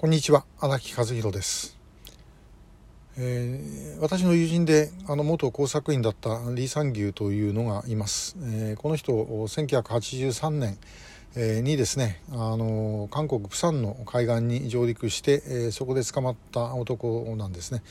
こんにちは荒木和弘です、えー、私の友人であの元工作員だった李三牛というのがいます、えー、この人1983年にですねあの韓国プサンの海岸に上陸して、えー、そこで捕まった男なんですね、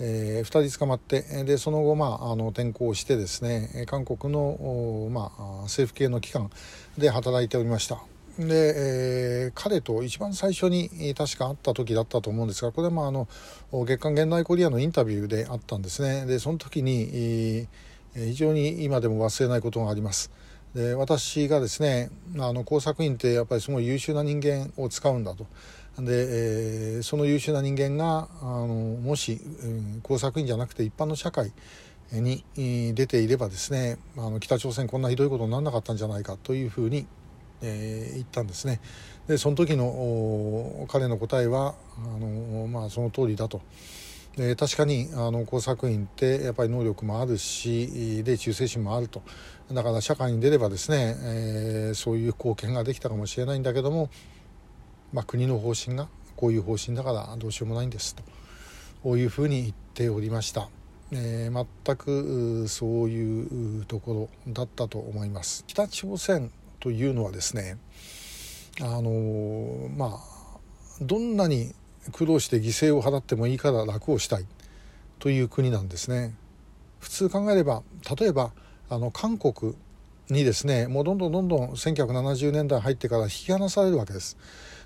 えー、2人捕まってでその後、まあ、あの転校してですね韓国の、まあ、政府系の機関で働いておりました。で、えー、彼と一番最初に確か会った時だったと思うんですがこれもああの月刊現代コリアのインタビューであったんですね。でその時に非常に今でも忘れないことがあります。で私がですねあの工作員ってやっぱりすごい優秀な人間を使うんだと。で、えー、その優秀な人間があのもし、工作員じゃなくて一般の社会に出ていればですねあの北朝鮮こんなひどいことにならなかったんじゃないかというふうにえー、言ったんですねでその時の彼の答えはあの、まあ、その通りだと。で確かにあの工作員ってやっぱり能力もあるしで忠誠心もあるとだから社会に出ればですね、えー、そういう貢献ができたかもしれないんだけども、まあ、国の方針がこういう方針だからどうしようもないんですとこういうふうに言っておりました。えー、全くそういうところだったと思います北朝鮮というのはですねあのまあどんなに苦労して犠牲を払ってもいいから楽をしたいという国なんですね。普通考えれば例えばあの韓国にですねもうどんどんどんどん1970年代入ってから引き離されるわけです。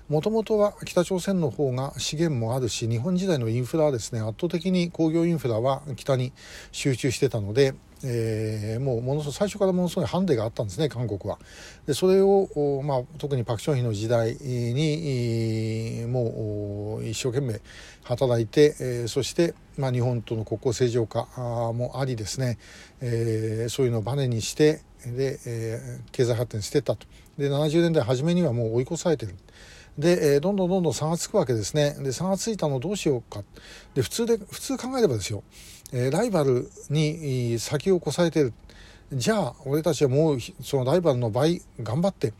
もともとは北朝鮮の方が資源もあるし日本時代のインフラはですね圧倒的に工業インフラは北に集中してたのでえー、もうものすごい最初からものすごいハンデがあったんですね韓国は。でそれを、まあ、特にパク・チョンヒの時代にもう一生懸命働いて、えー、そして、まあ、日本との国交正常化もありですね、えー、そういうのをバネにしてで、えー、経済発展してったと。で70年代初めにはもう追い越されてる。で、どんどんどんどん差がつくわけですね。で差がついたのどうしようか。で普通で普通考えればですよえライバルに先を越されてる。じゃあ俺たちはもうそのライバルの倍頑張って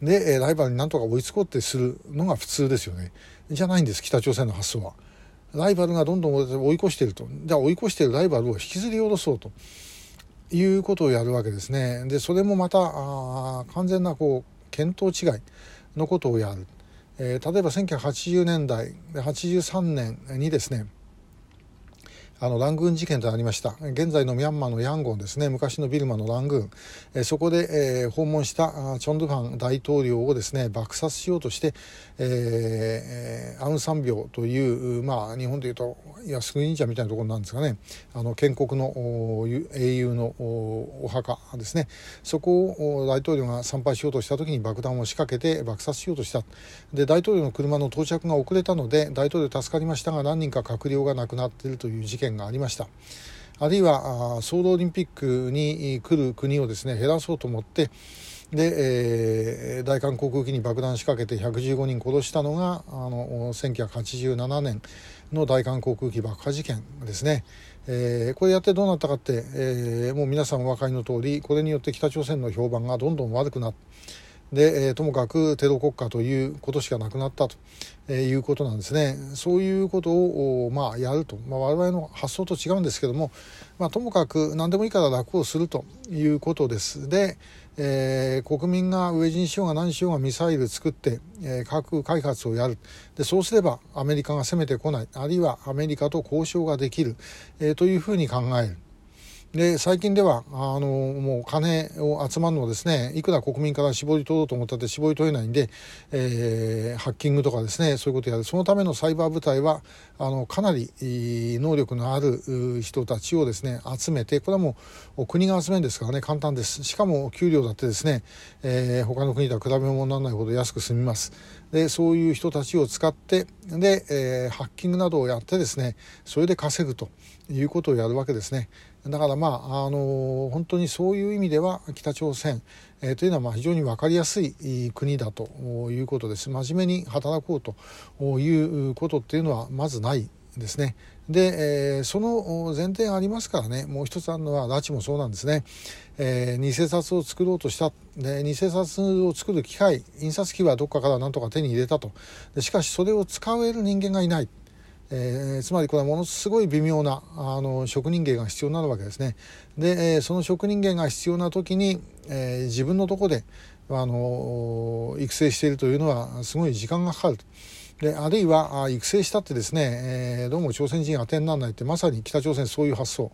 でライバルになんとか追いつこうってするのが普通ですよね。じゃないんです北朝鮮の発想は。ライバルがどんどん追い越していると。じゃあ追い越しているライバルを引きずり下ろそうと。いうことをやるわけですね。でそれもまたあ完全なこう見当違いのことをやる、えー、例えば1980年代83年にですねあのラングーン事件となりました。現在のミャンマーのヤンゴンですね。昔のビルマのラングーン、えそこで、え、訪問したチョン・ドゥファン大統領をですね爆殺しようとして、えー、アウン・サンビョという、まあ、日本でいうと靖国神社みたいなところなんですがね。あの建国の英雄のお墓ですね。そこを大統領が参拝しようとした時に爆弾を仕掛けて爆殺しようとした。で大統領の車の到着が遅れたので大統領助かりましたが何人か閣僚が亡くなっているという事件。件がありました。あるいはソウルオリンピックに来る国をですね減らそうと思ってで、えー、大韓航空機に爆弾仕掛けて115人殺したのがあの1987年の大韓航空機爆破事件ですね。えー、これやってどうなったかって、えー、もう皆さんお分かりの通りこれによって北朝鮮の評判がどんどん悪くなってで、えー、ともかくテロ国家ということしかなくなったと、えー、いうことなんですね。そういうことを、まあ、やると、まあ、我々の発想と違うんですけども、まあ、ともかく何でもいいから楽をするということです。で、えー、国民が飢え死にしようが何しようがミサイル作って、えー、核開発をやるでそうすればアメリカが攻めてこないあるいはアメリカと交渉ができる、えー、というふうに考える。で最近ではあのもう金を集まるのをですねいくら国民から絞り取ろうと思ったって絞り取れないんで、えー、ハッキングとかですねそういうことをやる。そのためのサイバー部隊はあのかなり能力のある人たちをですね集めてこれはもう国が集めるんですからね簡単です。しかも給料だってですね、えー、他の国とは比べ物にならないほど安く済みます。でそういう人たちを使ってで、えー、ハッキングなどをやってですねそれで稼ぐということをやるわけですね。だからまあ、あの本当にそういう意味では北朝鮮、えー、というのはまあ非常に分かりやすい国だということです。真面目に働こうということっていうのはまずないですね。で、えー、その前提がありますからね。もう一つあるのは拉致もそうなんですね、えー、偽札を作ろうとした。で偽札を作る機械印刷機はどっかから何とか手に入れたと。でしかしそれを使える人間がいない。えー、つまりこれはものすごい微妙なあの職人芸が必要になるわけですね。で、えー、その職人芸が必要な時に、えー、自分のとこであの育成しているというのはすごい時間がかかる。であるいは育成したってですね、えー、どうも朝鮮人当てにならないってまさに北朝鮮そういう発想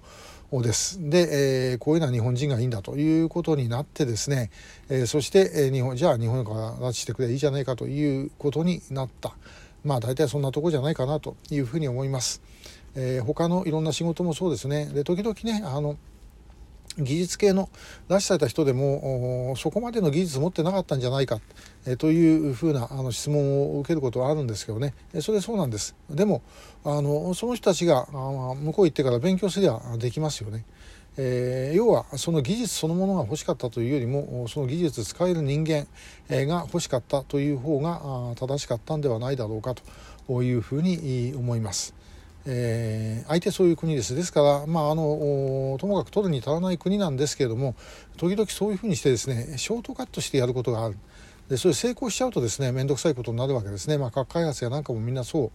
です。で、えー、こういうのは日本人がいいんだということになってですね、えー、そして、え、日本じゃあ日本から拉致してくれいいじゃないかということになった。まあ大体そんなとこじゃないかなというふうに思います。えー、他のいろんな仕事もそうですね。で時々ねあの技術系の出された人でもそこまでの技術持ってなかったんじゃないか、えというふうなあの質問を受けることはあるんですけどねそれそうなんですでもあのその人たちが向こう行ってから勉強すりゃできますよね。えー、要はその技術そのものが欲しかったというよりもその技術使える人間が欲しかったという方が正しかったんではないだろうかというふうに思います。えー、相手そういう国ですですから、まあ、あのともかく取るに足らない国なんですけれども時々そういうふうにしてですねショートカットしてやることがある。でそれ成功しちゃうとですね面倒くさいことになるわけですね、まあ、核開発やなんかもみんなそ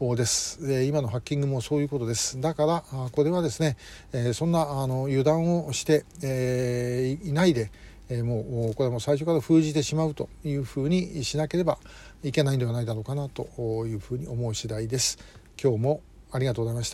うです。で今のハッキングもそういうことです。だからこれはですね、えー、そんなあの油断をして、えー、いないで、えー、もうこれも最初から封じてしまうというふうにしなければいけないんではないだろうかなというふうに思う次第です。今日もありがとうございました。